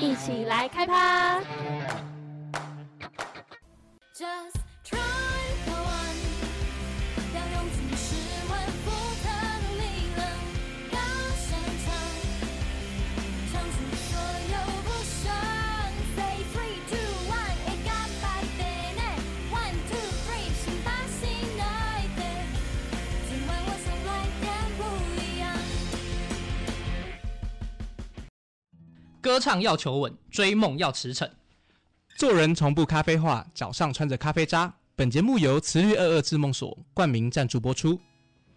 一起来开趴。歌唱要求稳，追梦要驰骋。做人从不咖啡化，脚上穿着咖啡渣。本节目由慈绿二二智梦所冠名赞助播出。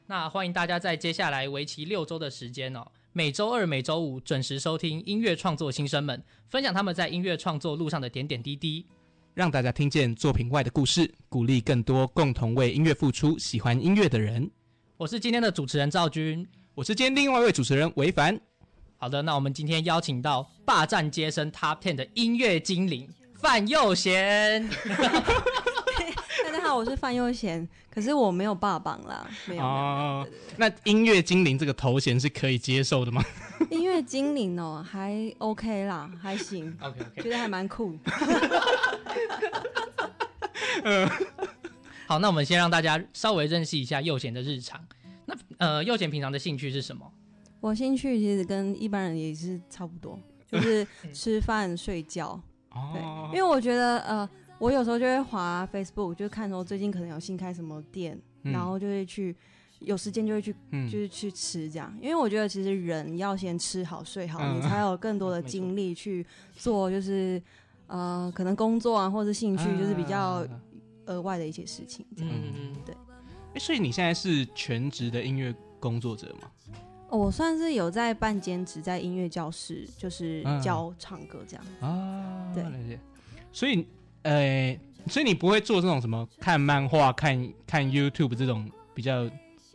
那欢迎大家在接下来为期六周的时间哦，每周二、每周五准时收听音乐创作新生们分享他们在音乐创作路上的点点滴滴。让大家听见作品外的故事，鼓励更多共同为音乐付出、喜欢音乐的人。我是今天的主持人赵军。我是今天另外一位主持人韦凡。好的，那我们今天邀请到霸占街声 Top Ten 的音乐精灵范佑贤。大家好，我是范佑贤，可是我没有霸榜啦，没有。哦，那音乐精灵这个头衔是可以接受的吗？音乐精灵哦，还 OK 啦，还行，OK OK，觉得还蛮酷。好，那我们先让大家稍微认识一下佑贤的日常。那呃，佑贤平常的兴趣是什么？我兴趣其实跟一般人也是差不多，就是吃饭睡觉。对，哦因为我觉得呃，我有时候就会滑 Facebook，就看说最近可能有新开什么店，嗯然后就会去。有时间就会去，嗯就是去吃这样，因为我觉得其实人要先吃好睡好，嗯你才有更多的 精力去做，就是呃，可能工作啊，或者兴趣，就是比较啊额外的一些事情这样。嗯嗯嗯，诶所以你现在是全职的音乐工作者吗？哦，我算是有在办兼职，在音乐教室，就是嗯教唱歌这样。啊，对。所以，呃，所以你不会做这种什么看漫画、看看 YouTube 这种比较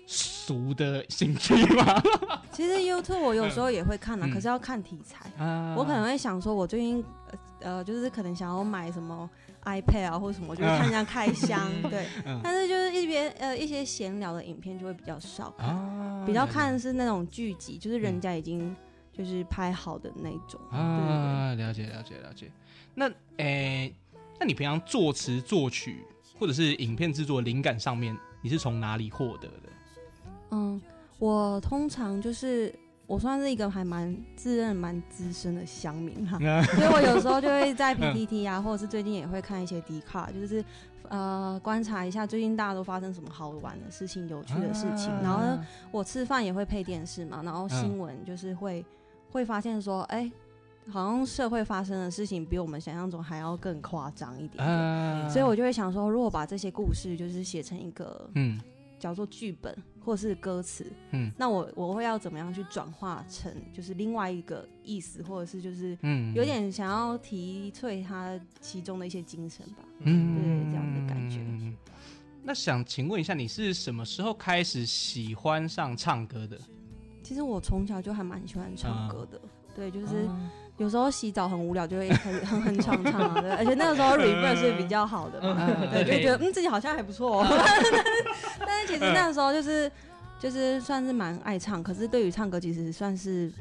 俗的兴趣吗？其实 YouTube 我有时候也会看啊，嗯可是要看题材。啊我可能会想说，我最近呃呃，就是可能想要买什么 iPad 啊，或者什么，就是看人家开箱，对。嗯但是就是一边呃一些闲聊的影片就会比较少看，啊比较看是那种剧集，就是人家已经就是拍好的那种。啊，了解了解了解。那诶、那你平常作词作曲或者是影片制作灵感上面，你是从哪里获得的？嗯，我通常就是我算是一个还蛮自认蛮资深的乡民哈，所以我有时候就会在 PTT 啊，或者是最近也会看一些 d 卡，就是呃观察一下最近大家都发生什么好玩的事情、有趣的事情。啊。然后呢，我吃饭也会配电视嘛，然后新闻就是会、会发现说，哎、好像社会发生的事情比我们想象中还要更夸张一点所以我就会想说，如果把这些故事就是写成一个嗯叫做剧本或是歌词，嗯。那我我会要怎么样去转化成就是另外一个意思，或者是就是嗯有点想要提萃它其中的一些精神吧。嗯对这样的感觉嗯那想请问一下，你是什么时候开始喜欢上唱歌的？其实我从小就还蛮喜欢唱歌的，对，就是啊。有时候洗澡很无聊，就会开始哼哼唱唱啊，对，而且那个时候 reverse 是比较好的嘛，嗯对，就觉得嗯自己好像还不错、哦，但 是其实那时候就是就是算是蛮爱唱，可是对于唱歌其实算是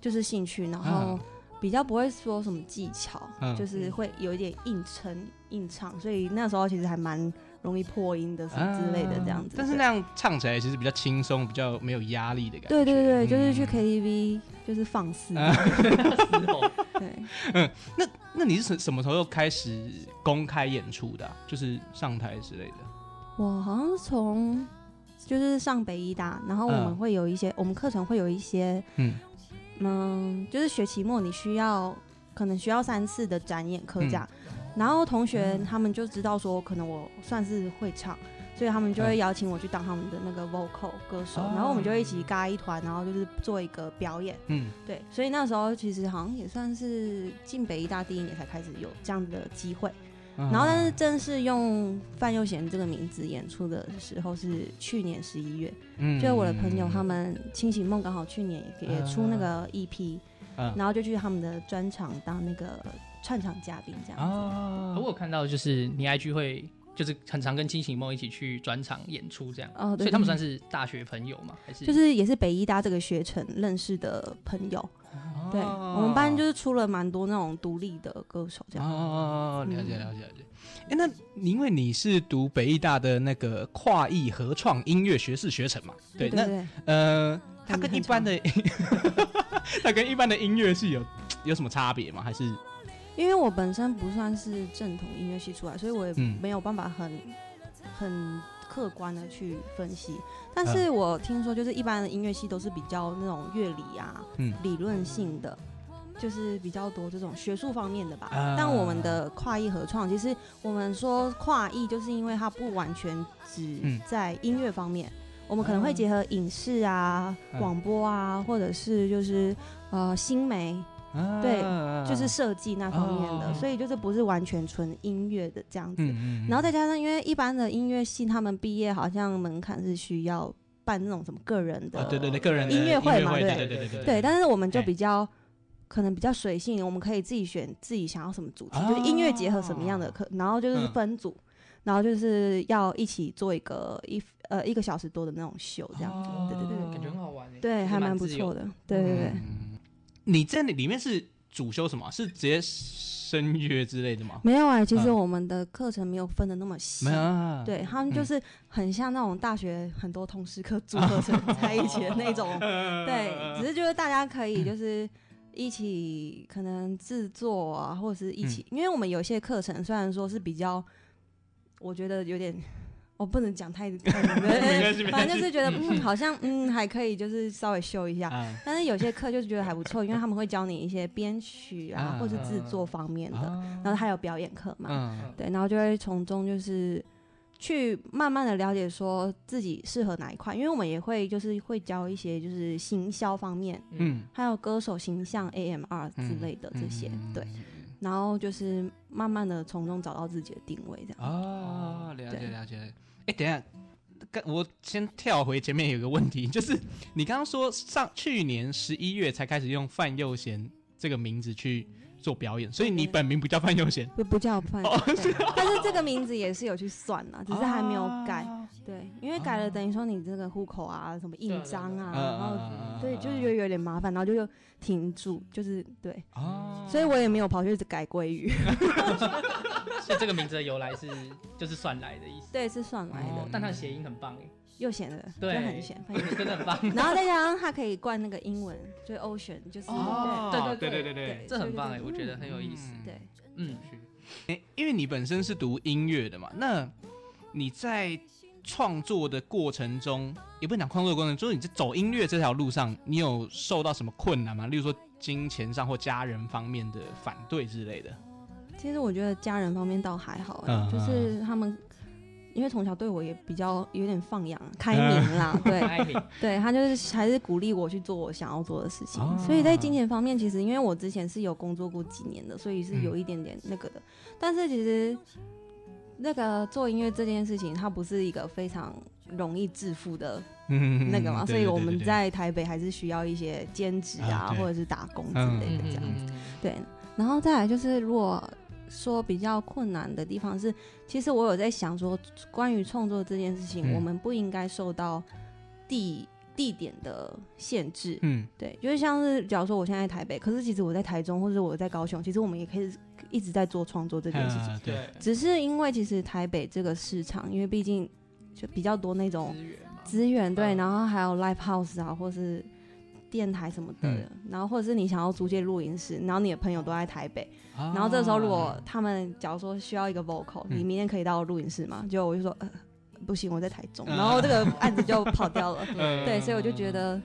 就是兴趣，然后嗯比较不会说什么技巧，嗯就是会有一点硬撑硬唱，所以那时候其实还蛮容易破音的什么之类的这样子。啊但是那样唱起来其实比较轻松，比较没有压力的感觉。对对对，就是去嗯 KTV 就是放肆，啊对。那你是什什么时候开始公开演出的啊、就是上台之类的？我好像是从就是上北医大，然后我们嗯会有一些，我们课程会有一些，嗯嗯，就是学期末你需要可能需要三次的展演课这样，嗯然后同学他们就知道说可能我算是会唱。所以他们就会邀请我去当他们的那个 vocal 歌手，哦然后我们就一起嘎一团，然后就是做一个表演。嗯对，所以那时候其实好像也算是进北医大第一年才开始有这样的机会。嗯。然后，但是正式用范佑贤这个名字演出的时候是去年十一月，嗯。就我的朋友他们清醒梦刚好去年也也出那个 EP，、嗯。然后就去他们的专场当那个串场嘉宾这样子。哦我有看到就是你 IG 会就是很常跟清醒梦一起去专场演出这样，哦，对，所以他们算是是大学朋友吗？还是就是也是北医大这个学程认识的朋友，对，我们班就是出了蛮多那种独立的歌手这样。哦，了解嗯了解了解。哎、那你因为你是读北艺大的那个跨艺合创音乐学士学程嘛？对，那呃，它跟一般的，它跟一般的音乐系有有什么差别吗？还是因为我本身不算是正统音乐系出来，所以我也嗯。没有办法很很客观的去分析。但嗯。是我听说，就是一般的音乐系都是比较那种乐理啊、嗯。理论性的。就是比较多这种学术方面的吧，啊。但我们的跨艺合创，其实我们说跨艺，就是因为它不完全只嗯。在音乐方面，我们可能会结合影视啊、嗯。广播啊，或者是就是呃新媒，对就是设计那方面的，所以就是不是完全纯音乐的这样子。嗯然后再加上，因为一般的音乐系，他们毕业好像门槛是需要办那种什么个人的，啊，对对对，个人音乐会嘛对。对对对对对，但是我们就哎比较。可能比较随性，我们可以自己选自己想要什么主题，哦就是音乐结合什么样的课，然后就是嗯。分组，然后就是要一起做一个一呃一个小时多的那种秀，这样子，哦对对对。感觉很好玩，对，还蛮不错的，对对对。嗯你在那里面是主修什么？是直接声乐之类的吗？没有哎、其实嗯我们的课程没有分的那么细，没有啊，对他们就嗯是很像那种大学很多通识课组合成在一起的那种，对，只是就是大家可以就是一起可能制作啊，或者是一起，因为我们有些课程虽然说是比较，我觉得有点。我不能讲太 太那个没关系没关系。反正就是觉得嗯，好像嗯还可以，就是稍微秀一下。啊。但是有些课就是觉得还不错，因为他们会教你一些编曲啊，啊或是制作方面的，啊。然后还有表演课嘛。嗯。对，然后就会从中就是去慢慢的了解说自己适合哪一块，因为我们也会就是会教一些就是行销方面，嗯。还有歌手形象 AMR 之类的这些，嗯对，然后就是慢慢的从中找到自己的定位，这样。哦，了解了解。哎，等下，刚我先跳回前面有个问题，就是你刚刚说上去年十一月才开始用范佑贤这个名字去做表演，所以你本名不叫范佑贤，不不叫范，哦对但是这个名字也是有去算啦，只是还没有改。啊对，因为改了等于说你这个户口啊，什么印章啊，然后嗯对，就是有有点麻烦，然后就又停住，就是对，哦，所以我也没有跑去改鲑鱼。所以这个名字的由来是就是算来的意思。对，是算来的，哦但它的谐音很棒哎，又显得就对，很显，很显真的很棒。然后再加上它可以灌那个英文，就是 ocean，就是哦，对对对对对对这很棒哎，我觉得很有意思。嗯对，嗯，诶因为你本身是读音乐的嘛，那你在创作的过程中，也不能讲创作的过程中，就是你在走音乐这条路上，你有受到什么困难吗？例如说金钱上或家人方面的反对之类的。其实我觉得家人方面倒还好、欸，嗯就是他们。因为从小对我也比较有点放养、开明啦，对对，他就是还是鼓励我去做我想要做的事情。哦。所以在金钱方面，其实因为我之前是有工作过几年的，所以是嗯。有一点点那个的。但是其实那个做音乐这件事情，它不是一个非常容易致富的嗯那个嘛，所以我们在在台北还是需要一些兼职啊，啊或者是打工之嗯。类的这样子。嗯。对，然后再来就是，如果说比较困难的地方是，其实我有在想说，关于创作这件事情，嗯。我们不应该受到地地点的限制。嗯。对，就是像是假如说我现在在台北，可是其实我在台中或者我在高雄，其实我们也可以一直在做创作这件事情。啊对。对，只是因为其实台北这个市场，因为毕竟就比较多那种资源嘛，资源对，嗯。然后还有 live house 啊，或是电台什么的，嗯。然后或者是你想要租借录音室，然后你的朋友都在台北，啊然后这个时候如果他们假如说需要一个 vocal，、嗯。你明天可以到录音室吗？就我就说呃不行，我在台中，嗯。然后这个案子就跑掉了，嗯。对，所以我就觉得。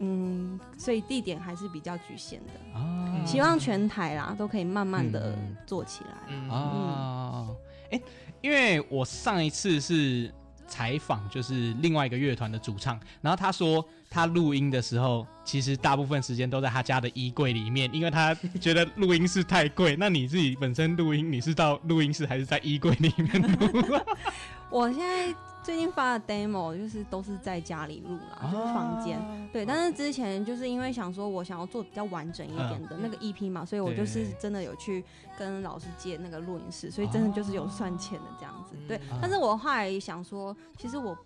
嗯，所以地点还是比较局限的，啊。希望全台啦都可以慢慢的嗯。做起来。嗯。啊，哎、因为我上一次是采访，就是另外一个乐团的主唱，然后他说他录音的时候，其实大部分时间都在他家的衣柜里面，因为他觉得录音室太贵。那你自己本身录音，你是到录音室还是在衣柜里面录？我现在最近发的 demo 就是都是在家里录啦，就是房间。啊对，但是之前就是因为想说，我想要做比较完整一点的那个 EP 嘛，所以我就是真的有去跟老师借那个录音室，所以真的就是有算钱的这样子。对嗯，但是我后来想说，其实我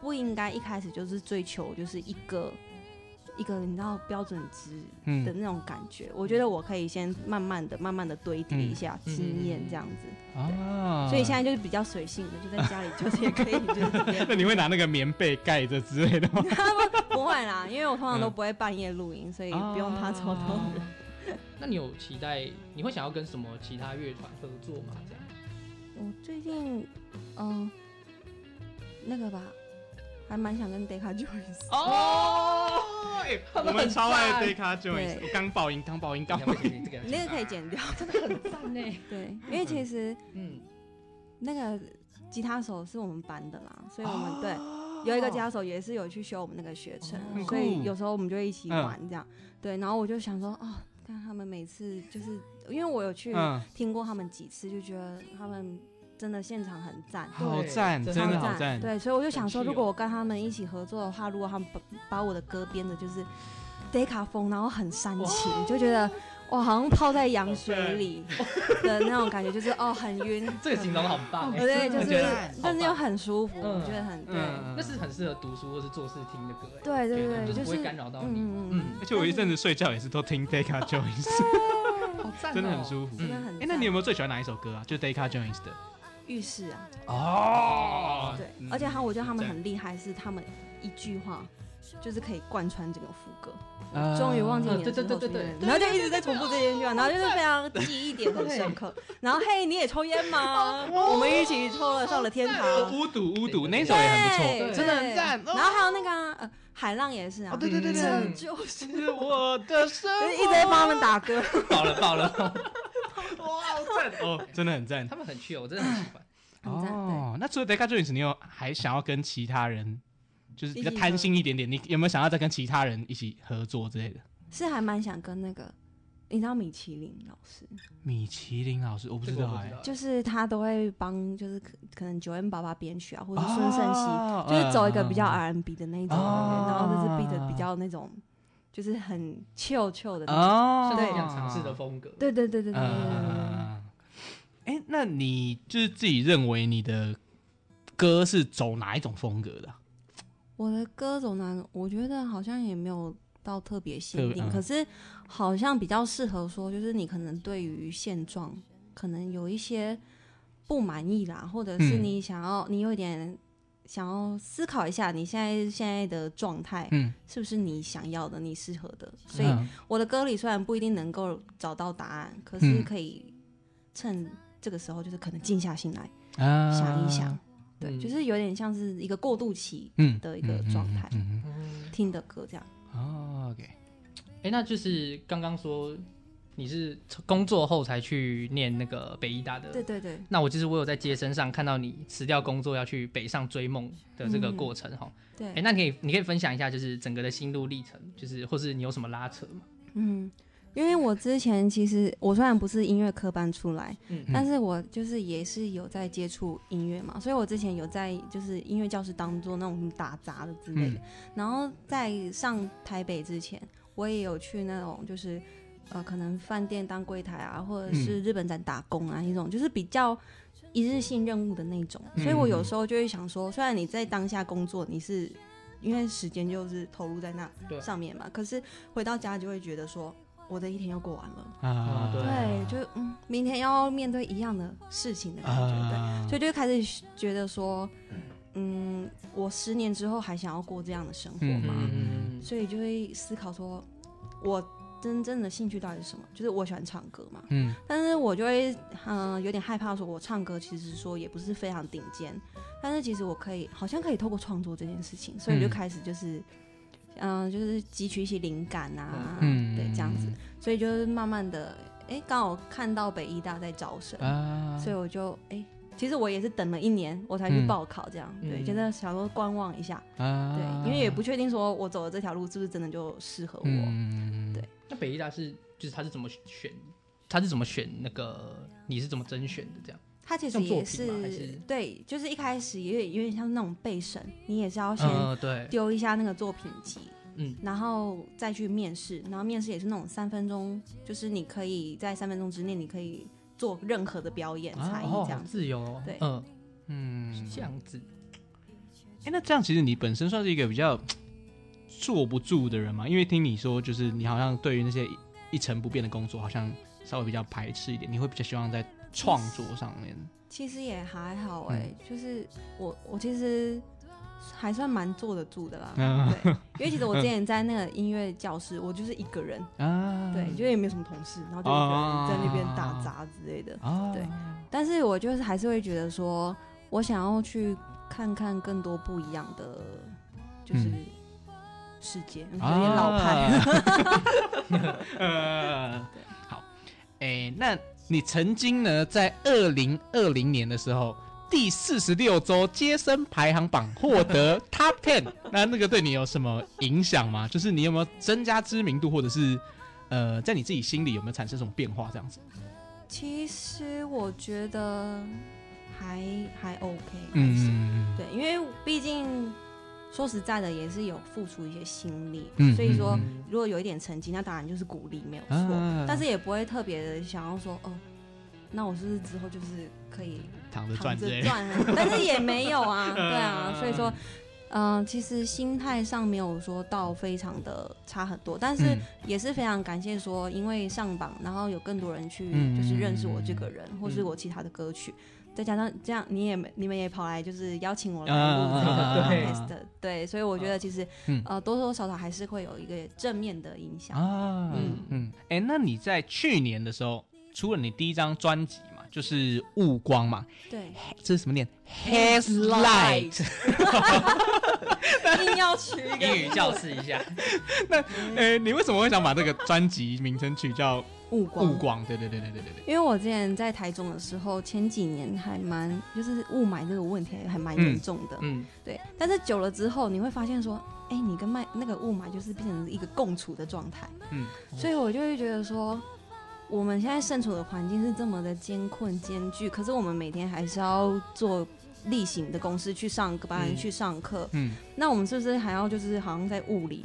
不应该一开始就是追求就是一个一个你知道标准值的嗯那种感觉。我觉得我可以先慢慢的、慢慢的堆叠一下嗯经验这样子，啊，所以现在就是比较随性的，就在家里就是也可以就是那你会拿那个棉被盖着之类的吗？不会啦，因为我通常都嗯不会半夜录音，所以不用怕超多人。那你有期待？你会想要跟什么其他乐团合作吗？这样？我最近嗯、那个吧，还蛮想跟 Deca Joyce。哦，我们超爱很 Deca Jones，对。我刚爆音，刚爆音，刚爆音。这个 那个可以剪掉，真的很赞呢。对，因为其实嗯，那个吉他手是我们班的啦，所以我们对哦有一个吉他手也是有去修我们那个学程，哦所以有时候我们就一起玩这样。对，然后我就想说，哦，看他们每次就是因为我有去嗯，听过他们几次，就觉得他们真的现场很赞。好赞，真的好赞。对，所以我就想说，如果我跟他们一起合作的话，如果他们把把我的歌编的就是 Deca 风，然后很煽情，就觉得我，好像泡在羊水里的那种感觉，就是哦很晕。这个形容得很棒哎。对，就是但是又很舒服，嗯我觉得很对。嗯那是很适合读书或是做事听的歌哎。对对对，就是不会干扰到你。嗯嗯嗯而且我一阵子睡觉也是都听 Deca Jones，好赞哦真的很舒服。真的很。哎，那你有没有最喜欢哪一首歌啊？就 Deca Jones 的。浴室啊？哦对，而且他我觉得他们很厉害，是他们一句话就是可以贯穿整个副歌。终于忘记你的对对时候对对对然后就一直在重复这件句话，然后就是非常记忆点很深刻。然后嘿，你也抽烟吗？我们一起抽了上了天堂。巫毒巫毒那首也很不对错，真的很赞。然后还有那个啊呃海浪也是啊，哦，对对对对，就是是我的生就是一直在帮他们打歌。爆了爆了，活，好赞哦，真的很赞他。们很 chill，我真的很喜欢。哦，那除了 Deca Jones，你有还想要跟其他人，就是比较贪心一点点，你有没有想要再跟其他人一起合作之类的？是还蛮想跟那个，你知道米其林老师，米其林老师，我不知道就是他都会帮，就是可可能九 N 八八编曲啊，或者是孙盛熙，哦就是走一个比较 R N B 的那一种，哦然后就是 beat 比较那种，就是很 chill chill 的那种。哦，是这样尝试的风格。对对对对对对对对对。嗯，哎，那你就是自己认为你的歌是走哪一种风格的啊？我的歌走哪？我觉得好像也没有到特别限定，可是好像比较适合说，就是你可能对于现状可能有一些不满意啦，或者是嗯你想要，你有一点想要思考一下你现在现在的状态嗯，是不是你想要的、你适合的。所以嗯。我的歌里虽然不一定能够找到答案，可是嗯。可以趁这个时候，就是可能静下心来啊。想一想，对，嗯。就是有点像是一个过渡期嗯的一个状态听的歌这样。嗯哦，OK，哎，那就是刚刚说你是工作后才去念那个北医大的。对对对，那我就是我有在街身上看到你辞掉工作要去北上追梦的这个过程哈。对，哎、那你可以你可以分享一下，就是整个的心路历程，就是或是你有什么拉扯吗？嗯，因为我之前其实我虽然不是音乐科班出来，嗯但是我就是也是有在接触音乐嘛，所以我之前有在就是音乐教室当做那种打杂的之类的。嗯然后在上台北之前，我也有去那种就是呃可能饭店当柜台啊，或者是日本展打工啊，一种就是比较。一日性任务的那种，所以我有时候就会想说，虽然你在当下工作，你是因为时间就是投入在那上面嘛，可是回到家就会觉得说，我的一天又过完了，啊对。对，就嗯，明天要面对一样的事情的感觉，对，啊。所以就开始觉得说，嗯，我十年之后还想要过这样的生活吗？嗯，所以就会思考说，我真正的兴趣到底是什么？就是我喜欢唱歌嘛，嗯。但是我就会嗯、有点害怕，说我唱歌其实说也不是非常顶尖，但是其实我可以好像可以透过创作这件事情，所以就嗯。开始就是嗯、就是汲取一些灵感啊，嗯对，这样子，所以就是慢慢的，哎，刚好看到北医大在招生，啊所以我就哎。其实我也是等了一年，我才去嗯。报考，这样、对，嗯。觉得想说观望一下，啊。对，因为也不确定说我走的这条路是不是真的就适合我，嗯。对那北医大是就是他是怎么选？他是怎么选那个？你是怎么甄选的？这样？他其实也是对，就是一开始也有有点像那种备审，你也是要先丢一下那个作品集，嗯然后再去面试，然后面试也是那种三分钟，就是你可以在三分钟之内你可以做任何的表演才艺这样子。自由哦。对嗯，嗯是这样子。哎、那这样其实你本身算是一个比较坐不住的人嘛？因为听你说，就是你好像对于那些一一成不变的工作，好像稍微比较排斥一点，你会比较希望在创作上面。其实也还好哎、嗯就是我我其实还算蛮坐得住的啦。嗯对，因为其实我之前在那个音乐教室，我就是一个人，啊，对，就也没有什么同事，然后就一个人在那边打杂之类的。啊，对但是我就是还是会觉得说，我想要去看看更多不一样的，就是嗯世界，有点老派。呃，好，哎、那你曾经呢，在二零二零年的时候，第四十六周接生排行榜获得 Top Ten，那那个对你有什么影响吗？就是你有没有增加知名度，或者是呃，在你自己心里有没有产生什么变化？这样子？其实我觉得还还 OK，嗯，对，因为毕竟说实在的，也是有付出一些心力，嗯所以说如果有一点成绩，那当然就是鼓励，没有错。啊但是也不会特别的想要说，哦，那我是不是之后就是可以躺着躺赚赚啊？但是也没有啊，对啊，所以说。嗯、其实心态上没有说到非常的差很多，但是嗯也是非常感谢说，因为上榜，然后有更多人去嗯就是认识我这个人，或是我其他的歌曲，再加上这样，你也你们也跑来就是邀请我来录这个啊 podcast，、对，所以我觉得其实、嗯呃多多少少还是会有一个正面的影响。啊，嗯嗯嗯，哎、那你在去年的时候出了你第一张专辑嘛，就是《雾光》嘛，对，这是什么念？Headlight。硬要取一个英语教室一下，那哎、你为什么会想把这个专辑名称取叫雾《雾光》？对对对对对对对。因为我之前在台中的时候，前几年还蛮就是雾霾这个问题还蛮严重的，嗯，对。但是久了之后，你会发现说，哎、你跟麦那个雾霾就是变成一个共处的状态，嗯，所以我就会觉得说，我们现在身处的环境是这么的艰困艰巨，可是我们每天还是要做例行的公司去上班、嗯去上课，嗯那我们是不是还要就是好像在雾里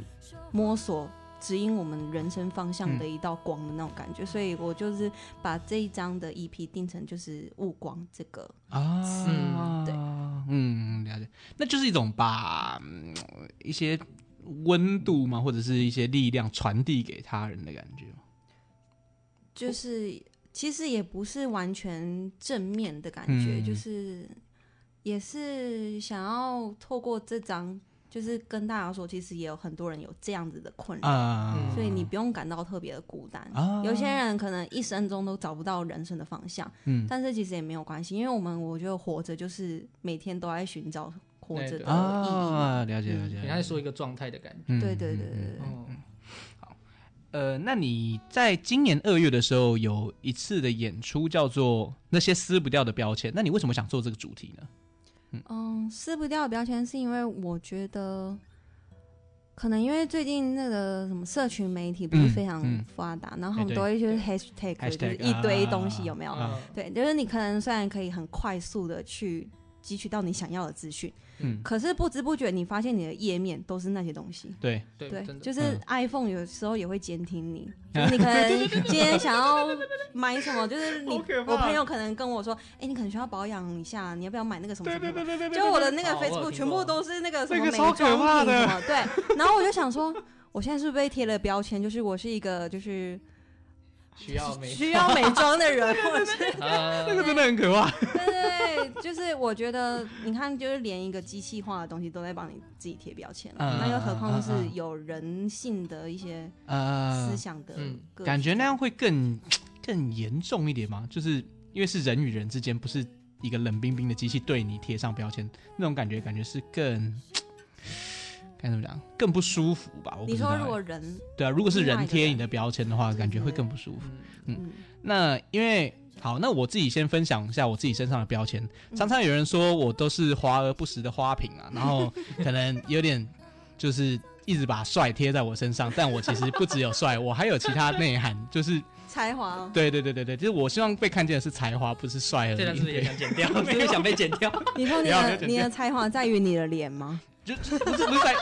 摸索？指引我们人生方向嗯。的一道光的那种感觉，所以我就是把这一张的 EP 定成就是雾光这个，啊，嗯对，嗯，了解，那就是一种把、嗯一些温度嘛，或者是一些力量传递给他人的感觉。就是其实也不是完全正面的感觉，嗯。就是也是想要透过这张，就是跟大家说，其实也有很多人有这样子的困扰，嗯，所以你不用感到特别的孤单。啊有些人可能一生中都找不到人生的方向，嗯但是其实也没有关系，因为我们我觉得活着就是每天都在寻找活着的意义。啊，了解了解。你刚才说一个状态的感觉，嗯对对对对嗯嗯对，哦，呃，那你在今年二月的时候有一次的演出叫做《那些撕不掉的标签》，那你为什么想做这个主题呢？嗯，撕不掉的标签是因为我觉得，可能因为最近那个什么社群媒体不是嗯非常嗯。发达，然后哎他们都会就是 hashtag，, 就是一堆东西，啊有没有？嗯对，就是你可能虽然可以很快速的去汲取到你想要的资讯，嗯，可是不知不觉你发现你的页面都是那些东西。对，对，就是嗯。iPhone 有时候也会监听你，就是你可能今天想要买什么，就是你 我朋友可能跟我说，哎、你可能需要保养一下，你要不要买那个什么什么什么？对对就我的那个 Facebook 全部都是那个什么美那个超可妆怕的品什么，对。然后我就想说，我现在是不是被贴了标签，就是我是一个就是需要美需要美妆的人，或者是呃 那个真的很可怕。对就是我觉得你看，就是连一个机器化的东西都在帮你自己贴标签了，嗯那又何况嗯是嗯有人性的一些呃思，想的感觉那样会更更严重一点吗？就是因为是人与人之间，不是一个冷冰冰的机器对你贴上标签，那种感觉感觉是更该怎么讲，更不舒服吧？我不你说如果人，对啊，如果是人贴你的标签的话，感觉会更不舒服。嗯嗯，那因为好，那我自己先分享一下我自己身上的标签。嗯常常有人说我都是华而不实的花瓶啊，然后可能有点就是一直把帅贴在我身上，但我其实不只有帅，我还有其他内涵，就是才华哦，对对对对对，就是我希望被看见的是才华，不是帅而已。这段是不是也想剪掉？是不是想被剪掉？你说你的你的才华在于你的脸吗？就不是不是在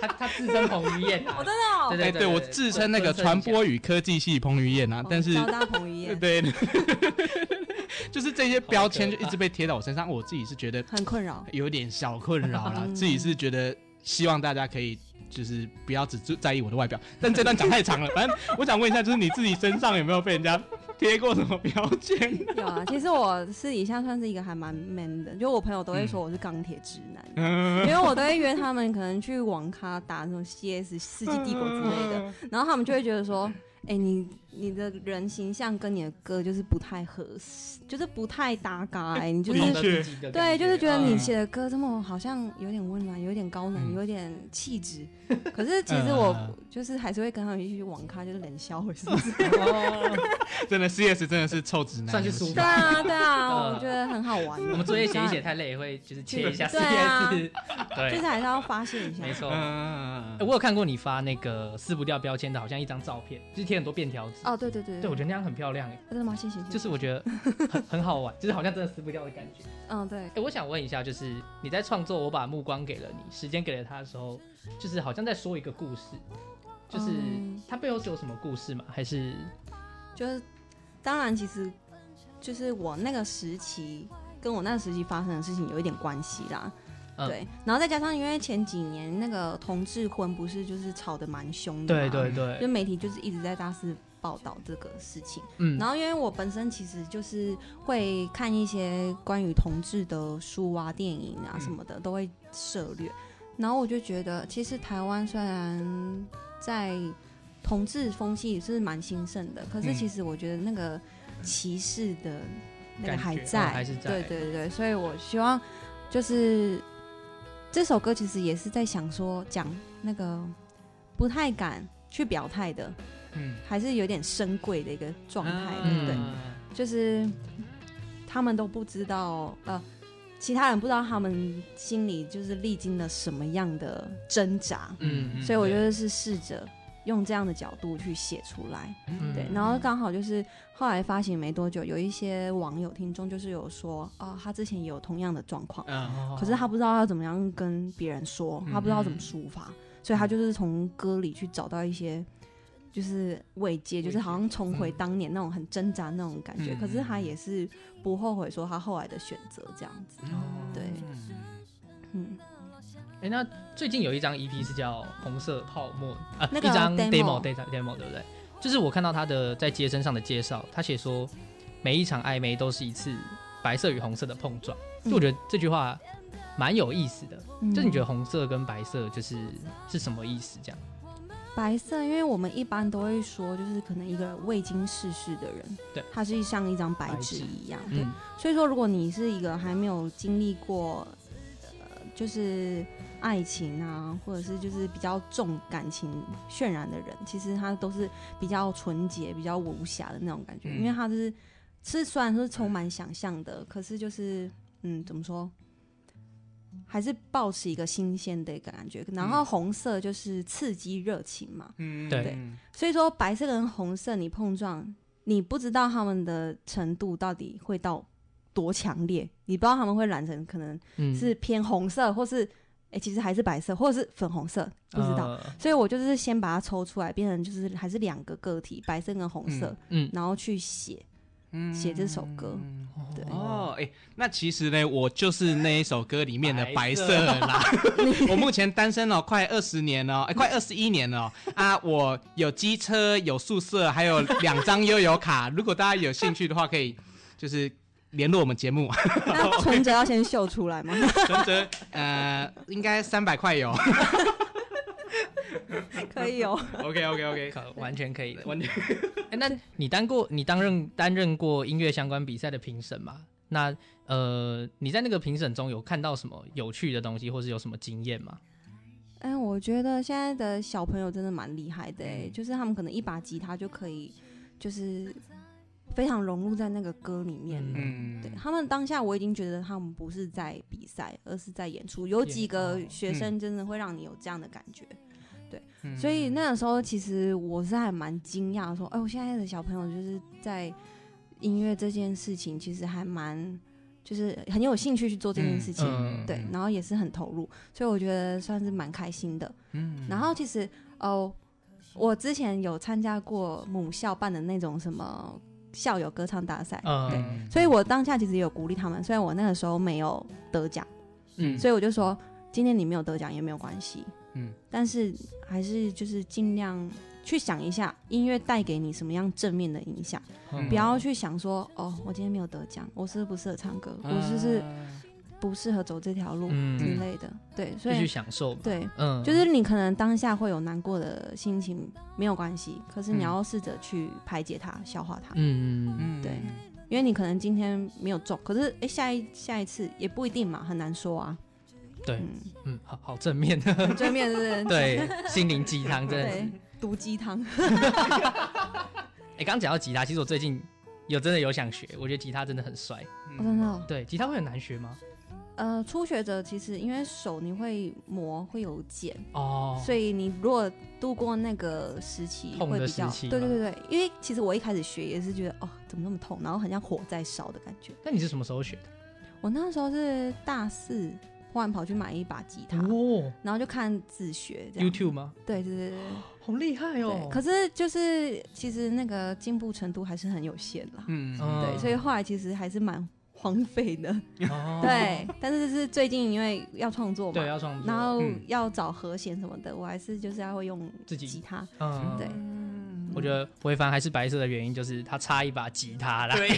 他他自称彭于晏啊。我，真的哦，对，对我自称那个传播与科技系彭于晏啊哦，但是交大彭于晏。对。对，就是这些标签就一直被贴到我身上，我自己是觉得很困扰，有点小困扰啦，嗯。自己是觉得希望大家可以就是不要只只在意我的外表。但这段讲太长了，反正我想问一下，就是你自己身上有没有被人家贴过什么标签？有啊，其实我私底下算是一个还蛮 man 的，就我朋友都会说我是钢铁直男，嗯 因为我都会约他们可能去网咖打那种 CS 世纪帝国之类的，然后他们就会觉得说，哎、你你的人形象跟你的歌就是不太合适，就是不太搭嘎、哎，你就是对，就是觉得你嗯写的歌这么好像有点温暖，有点高冷，嗯有点气质。可是其实我嗯就是还是会跟他们一起去网咖，就是冷笑会是不是？哦，真的 CS 真的是臭直男，算是抒对啊，对啊，嗯我觉得很好玩。我们作业写一写太累，也会就是切一下 CS，对啊对就是还是要发泄一下。没错。嗯欸我有看过你发那个撕不掉标签的，好像一张照片，就是贴很多便条纸。哦，对对对对，我觉得那样很漂亮哎，真的吗？谢谢。就是我觉得很 很好玩，就是好像真的撕不掉的感觉。嗯，对哎、，我想问一下，就是你在创作《我把目光给了你，时间给了他》的时候，就是好像在说一个故事，就是嗯它背后是有什么故事吗？还是就是当然，其实就是我那个时期跟我那个时期发生的事情有一点关系啦。嗯对，然后再加上因为前几年那个同志婚不是就是吵得蛮凶的，对对，对就，媒体就是一直在大肆报道这个事情。嗯，然后因为我本身其实就是会看一些关于同志的书啊、电影啊嗯什么的，都会涉略。然后我就觉得，其实台湾虽然在同志风气是蛮兴盛的，可是嗯其实我觉得那个歧视的那个还在，还是在对对对对，所以我希望就是这首歌其实也是在想说讲那个不太敢去表态的，嗯。还是有点深贵的一个状态，啊对。不对？嗯就是他们都不知道，呃，其他人不知道他们心里就是历经了什么样的挣扎，嗯所以我觉得是试着用这样的角度去写出来，嗯。对。然后刚好就是后来发行没多久，有一些网友听众就是有说，哦，他之前也有同样的状况，嗯可是他不知道要怎么样跟别人说，他不知道怎么抒发，所以他就是从歌里去找到一些就是慰藉，就是好像重回当年那种很挣扎那种感觉。嗯可是他也是不后悔说他后来的选择这样子。对嗯，哎、那最近有一张 EP 是叫《红色泡沫》啊，那个一张 demo demo demo demo 对不对？就是我看到他的在街身上的介绍，他写说每一场暧昧都是一次白色与红色的碰撞，就我觉得这句话蛮有意思的。嗯就是你觉得红色跟白色就是是什么意思？这样？白色，因为我们一般都会说，就是可能一个未经世事的人，对，他是像一张白白纸纸一样，对。嗯所以说，如果你是一个还没有经历过，呃，就是爱情啊，或者是就是比较重感情渲染的人，其实他都是比较纯洁、比较无瑕的那种感觉，嗯因为他是是虽然说是充满想象的，可是就是嗯，怎么说？还是保持一个新鲜的一个感觉，然后红色就是刺激热情嘛，嗯对。对。所以说白色跟红色你碰撞，你不知道他们的程度到底会到多强烈，你不知道他们会染成可能嗯。是偏红色，或是哎、其实还是白色，或者是粉红色，不知道。呃。所以我就是先把它抽出来，变成就是还是两个个体，白色跟红色，嗯，然后去写写这首歌。对哦，哎、那其实呢，我就是那一首歌里面的白白色色啦。我目前单身了快二十年了，哎、快二十一年了啊！我有机车，有宿舍，还有两张悠游卡。如果大家有兴趣的话，可以就是联络我们节目。那存折要先秀出来吗？存折呃，应该三百块有。可以哦。OK OK OK，可完全可以的。完全哎、那你当过你担任担任过音乐相关比赛的评审吗？那呃，你在那个评审中有看到什么有趣的东西，或是有什么经验吗？哎，我觉得现在的小朋友真的蛮厉害的哎，就是他们可能一把吉他就可以，就是非常融入在那个歌里面了。嗯，对他们当下，我已经觉得他们不是在比赛，而是在演出。有几个学生真的会让你有这样的感觉，嗯所以那个时候其实我是还蛮惊讶，说，哎，我现在的小朋友就是在音乐这件事情，其实还蛮就是很有兴趣去做这件事情，嗯对，然后也是很投入，所以我觉得算是蛮开心的。嗯。然后其实哦，我之前有参加过母校办的那种什么校友歌唱大赛，嗯所以我当下其实也有鼓励他们，虽然我那个时候没有得奖，嗯。所以我就说，今天你没有得奖也没有关系，嗯。但是还是就是尽量去想一下音乐带给你什么样正面的影响，嗯。不要去想说哦，我今天没有得奖，我是不是不适合唱歌，我是不是不适合走这条路嗯。之类的。对，所以去以享受。对，嗯，就是你可能当下会有难过的心情，没有关系，可是你嗯要试着去排解它、消化它。嗯嗯嗯。嗯。对因为你可能今天没有中，可是哎，下一下一次也不一定嘛，很难说啊。对，嗯，嗯，好好正面，很正面是不是？对，心灵鸡汤真的是。对，毒鸡汤。哎，刚刚讲到吉他，其实我最近有真的有想学，我觉得吉他真的很帅。哦真的哦，对，吉他会很难学吗？呃，初学者其实因为手你会磨，会有茧，哦，所以你如果度过那个时期痛的会比较时期对对对对，因为其实我一开始学也是觉得哦怎么那么痛，然后很像火在烧的感觉。那你是什么时候学的？我那时候是大四，忽然跑去买一把吉他，哦然后就看自学这样。，YouTube 吗？对对对对好厉害对。哦！可是就是其实那个进步程度还是很有限啦。嗯嗯对，所以后来其实还是蛮荒废的。哦 对，但是是最近因为要创作嘛，对，要创作，然后嗯要找和弦什么的，我还是就是要会用自己吉他。嗯，对，我觉得维凡还是白色的原因就是他差一把吉他啦，对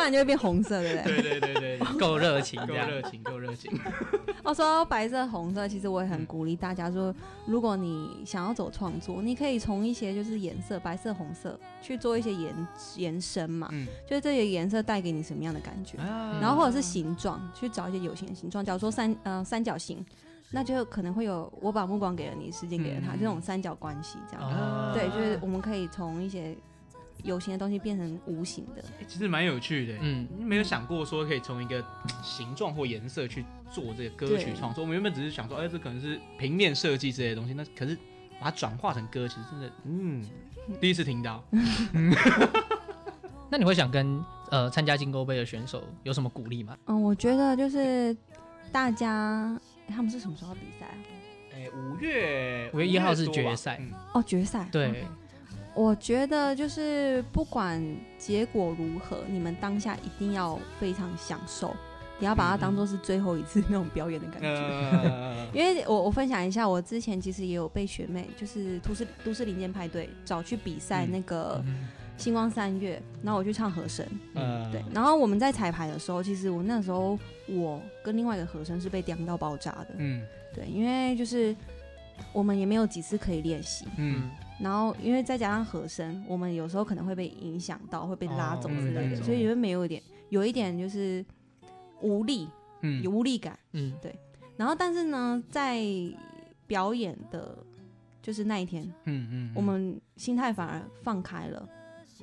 不然就会变红色，对不对？对对对对，对 够热情够这样。热情，够热情。哦，说到白色、红色，其实我也很嗯鼓励大家说，如果你想要走创作，你可以从一些就是颜色，白色、红色去做一些延延伸嘛，嗯，就是这些颜色带给你什么样的感觉，啊然后或者是形状，去找一些有形的形状。假如说三呃三角形，那就可能会有我把目光给了你，时间给了他，嗯这种三角关系这样。哦对，就是我们可以从一些有形的东西变成无形的。欸其实蛮有趣的。嗯，没有想过说可以从一个形状或颜色去做这个歌曲对创作。我们原本只是想说，哎、这可能是平面设计之类的东西，那可是把它转化成歌，其实真的，嗯，第一次听到。那你会想跟呃参加金钩杯的选手有什么鼓励吗？嗯，我觉得就是大家、诶他们是什么时候比赛啊？哎、五月五月一号是决赛嗯哦，决赛。对，我觉得就是不管结果如何，你们当下一定要非常享受，你要把它当做是最后一次 那种表演的感觉。呃，因为我我分享一下，我之前其实也有被学妹，就是都市都市林间派对找去比赛嗯。那个嗯。星光三月，然后我去唱和声，嗯。对，然后我们在彩排的时候，其实我那时候我跟另外一个和声是被刁到爆炸的，嗯。对，因为就是我们也没有几次可以练习，嗯然后因为再加上和声，我们有时候可能会被影响到，会被拉走哦之类的，嗯所以会没有一点有一点就是无力，嗯有无力感。嗯然后但是呢，在表演的，就是那一天，嗯嗯，我们心态反而放开了，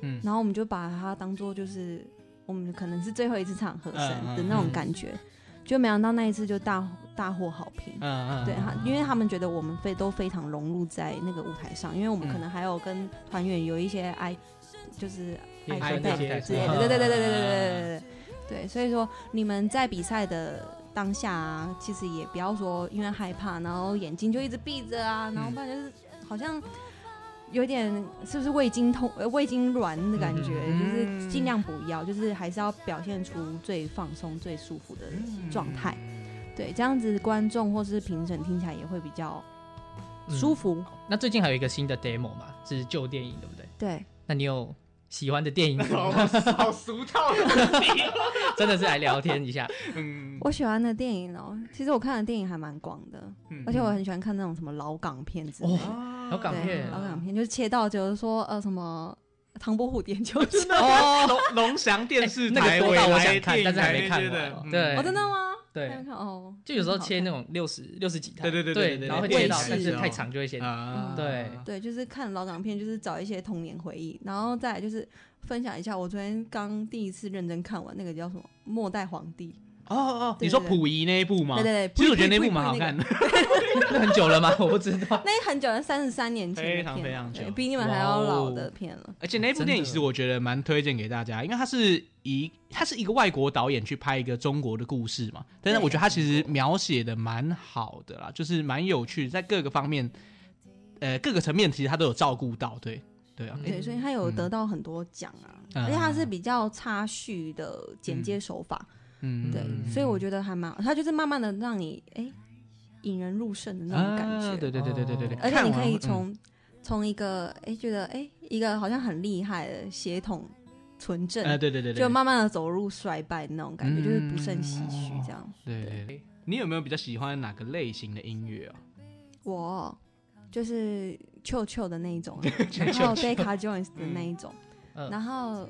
嗯然后我们就把它当做就是我们可能是最后一次唱和声的那种嗯感觉，就没想到那一次就大大获好评。嗯嗯对哈，因为他们觉得我们非都非常融入在那个舞台上，因为我们嗯。可能还有跟团员有一些爱，就是爱分配爱之类的，嗯对对对对对对对对对所以说你们在比赛的当下啊，其实也不要说因为害怕，然后眼睛就一直闭着啊，然后嗯。不然就是好像有点是不是胃经痛、呃胃经软的感觉，嗯就是尽量不要，就是还是要表现出最放松、最舒服的状态。对，这样子观众或是评审听起来也会比较舒服。那最近还有一个新的 demo 嘛，是旧电影，对不对？对，那你有喜欢的电影 好吗？好俗套的问题。真的是来聊天一下。嗯，我喜欢的电影哦，其实我看的电影还蛮广的，嗯而且我很喜欢看那种什么老港片之类的。哦，老港，片老港片就是切到就是说呃什么唐伯虎点秋香。哦，龙龙翔电视那个台多到我想看但是还没看对哦，真的吗？对。看哦，就有时候切那种六十六十几台，对对对对对对然后会对切到，但是太长就会先啊。对。对，就是看老港片，就是找一些童年回忆，然后再来就是分享一下，我昨天刚第一次认真看完那个叫什么《末代皇帝哦哦，对对你说溥仪那一部》。吗？对对对，其实我觉得那部部蛮好看的。那 很久了吗？我不知道。那很久了，三十三年前非常非常久比你们还要老的片了。而且那部电影其实我觉得蛮推荐给大家，因为它是一它是一个外国导演去拍一个中国的故事嘛，但是我觉得他其实描写的蛮好的啦，就是蛮有趣，在各个方面，呃，各个层面其实他都有照顾到，对对啊，对，所以他有嗯得到很多奖啊，嗯而且他是比较插叙的剪接手法，嗯对，所以我觉得还蛮，它就是慢慢的让你哎、引人入胜的那种感觉，啊对对对对对对对，而且你可以从从、一个哎、觉得哎、一个好像很厉害的血统纯正，哎对对对对，就慢慢的走入衰败的那种感觉，嗯就是不胜唏嘘这样。对对对。你有没有比较喜欢哪个类型的音乐啊？我就是臭臭的那一种啊，然后 Decca Jones 的那一种，嗯然后呃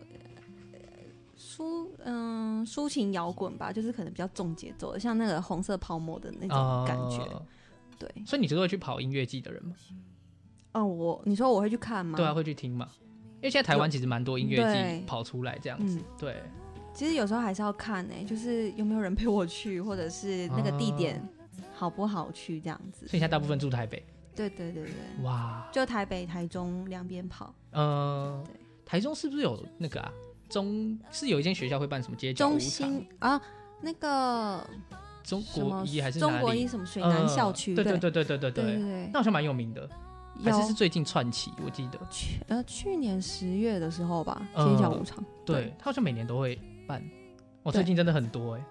抒嗯抒情摇滚吧，就是可能比较重节奏的，像那个红色泡沫的那种感觉。哦对，所以你是会去跑音乐季的人吗？哦，我你说我会去看吗？对啊，会去听嘛？因为现在台湾其实蛮多音乐季跑出来这样子嗯，，对，其实有时候还是要看呢、就是有没有人陪我去，或者是那个地点好不好去这样子所以。现在大部分住台北，对对对对，哇，就台北、台中两边跑。呃对，台中是不是有那个啊？中是有一间学校会办什么街角舞中场？心啊，那个中国一还是中国一？什么水南校区？呃对对对对对对对那好像蛮有名的，还有是是最近串起，我记得。去呃去年十月的时候吧，嗯街角舞场。对，他好像每年都会办。我最近真的很多哎，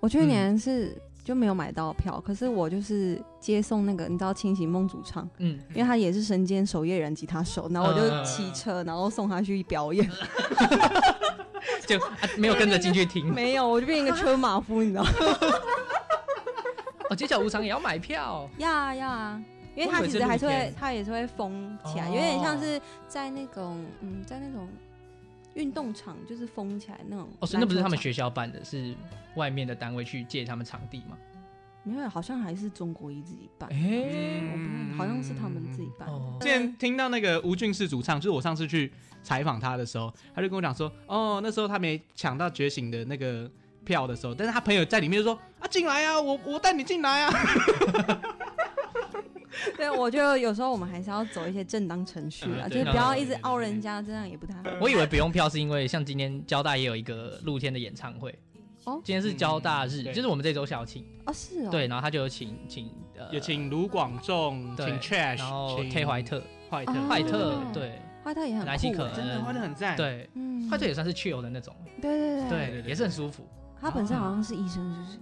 我去年是就没有买到票，可是我就是接送那个你知道清醒梦主唱，嗯，因为他也是身兼守夜人吉他手，然后我就嗯骑车，然后送他去表演。就啊没有跟着进去听。没有，我就变一个车马夫，你知道吗？哦，街角无常也要买票。要啊要啊，因为他其实还是会，他也是会封起来，哦有点像是在那种嗯，在那种运动场，就是封起来那种。哦，所以那不是他们学校办的，是外面的单位去借他们场地吗？没有，好像还是中国一自己办。哎，我不太好像是他们自己办。哦之前听到那个吴俊士主唱，就是我上次去采访他的时候，他就跟我讲说，哦，那时候他没抢到觉醒的那个票的时候，但是他朋友在里面就说，啊，进来啊，我我带你进来啊。对，我觉得有时候我们还是要走一些正当程序啊，嗯就是不要一直凹人家，这样也不太好。我以为不用票，是因为像今天交大也有一个露天的演唱会。哦今天是交大日，嗯就是我们这周校庆。哦，是哦，对，然后他就有请请呃有请卢广仲，对请 Trash，然后 K 怀特，怀特，哦怀特哦对怀特也很南希可真的怀特很赞。，对，嗯，怀特也算是 chill 的那种，对对对对，对对也是很舒服。他本身好像是医生，是不是？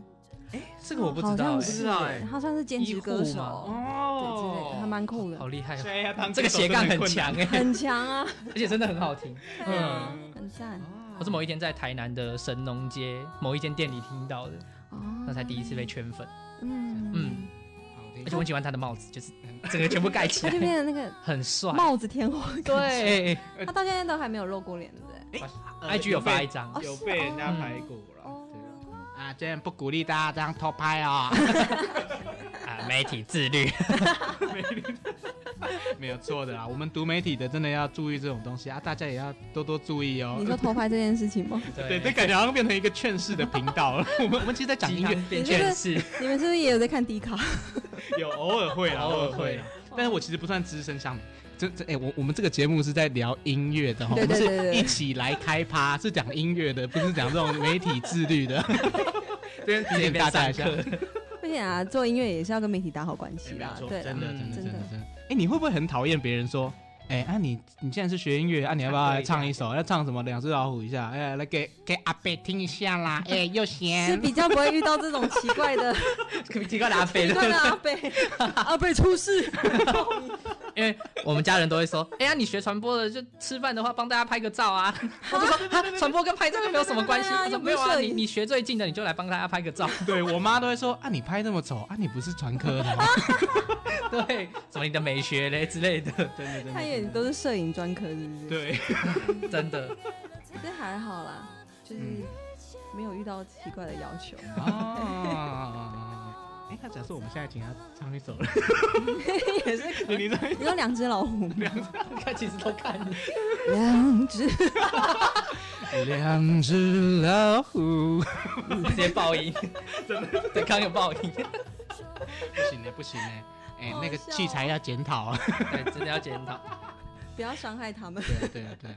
这个我不知道哎，好像是知道欸他算是兼职歌手，医护嘛。对之类的，还蛮酷的。好，厉害哦，这个斜杠很强哎，很强啊，而且真的很好听。嗯，很赞。我是某一天在台南的神农街某一间店里听到的，哦，那才第一次被圈粉，嗯。嗯。嗯，而且我很喜欢他的帽子，就是整个全部盖起他就变来，成那个 很帅。帽子天王，对。他到现在都还没有露过脸，对不对？，IG 有发一张。哦，有被人家哦。拍过啊，今天不鼓励大家这样偷拍啊。啊，媒体自律。没有错的啦，我们读媒体的真的要注意这种东西啊，大家也要多多注意哦你。说偷拍这件事情吗？对，这感觉好像变成一个劝世的频道了。我们我们其实在讲音乐，劝世，你们是不是也有在看迪卡？有偶尔会啦，偶尔会。但是我其实不算资深乡民。这这哎、我我们这个节目是在聊音乐的哈，对对对我们是一起来开趴，是讲音乐的，不是讲这种媒体自律的。这边提醒大家一下，而且啊，做音乐也是要跟媒体打好关系啦，对，真的真的真的真的。哎、你会不会很讨厌别人说？哎、啊你你既然是学音乐啊，你要不要来唱一首？要唱什么？两只老虎一下，哎、来给给阿贝听一下啦，哎、又是咸。比较不会遇到这种奇怪的奇怪的阿贝奇怪的阿贝，阿贝出事，因为我们家人都会说，哎呀，你学传播的，就吃饭的话帮大家拍个照啊。我就说，啊，传播跟拍照又没有什么关系。我说没有啊，你你学最近的，你就来帮大家拍个照。对我妈都会说啊，你拍那么丑啊，你不是传科的吗？对，什么你的美学嘞之类的，真的真的。他也都是摄影专科，是不是？，对，真的。这还好啦，就是嗯没有遇到奇怪的要求。啊，哎、那假设我们现在请他唱一首了，也是，你说你说两只老虎两只，看，其实都看你。两只，两只老虎，直接爆音，真的，对，刚有爆音，不行呢，不行呢，哎、那个器材要检讨啊。对，真的要检讨。不要伤害他们。对啊，对啊，对啊。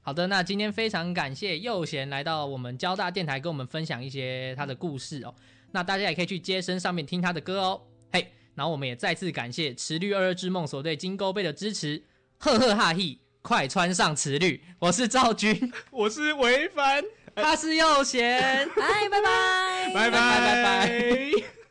好的，那今天非常感谢佑贤来到我们交大电台，跟我们分享一些他的故事哦。那大家也可以去街声上面听他的歌哦。嘿，然后我们也再次感谢池绿二二之梦所对金钩杯的支持，呵呵哈嘿，快穿上池绿！我是赵军，我是韦凡，他是右贤。嗨拜拜拜拜拜拜。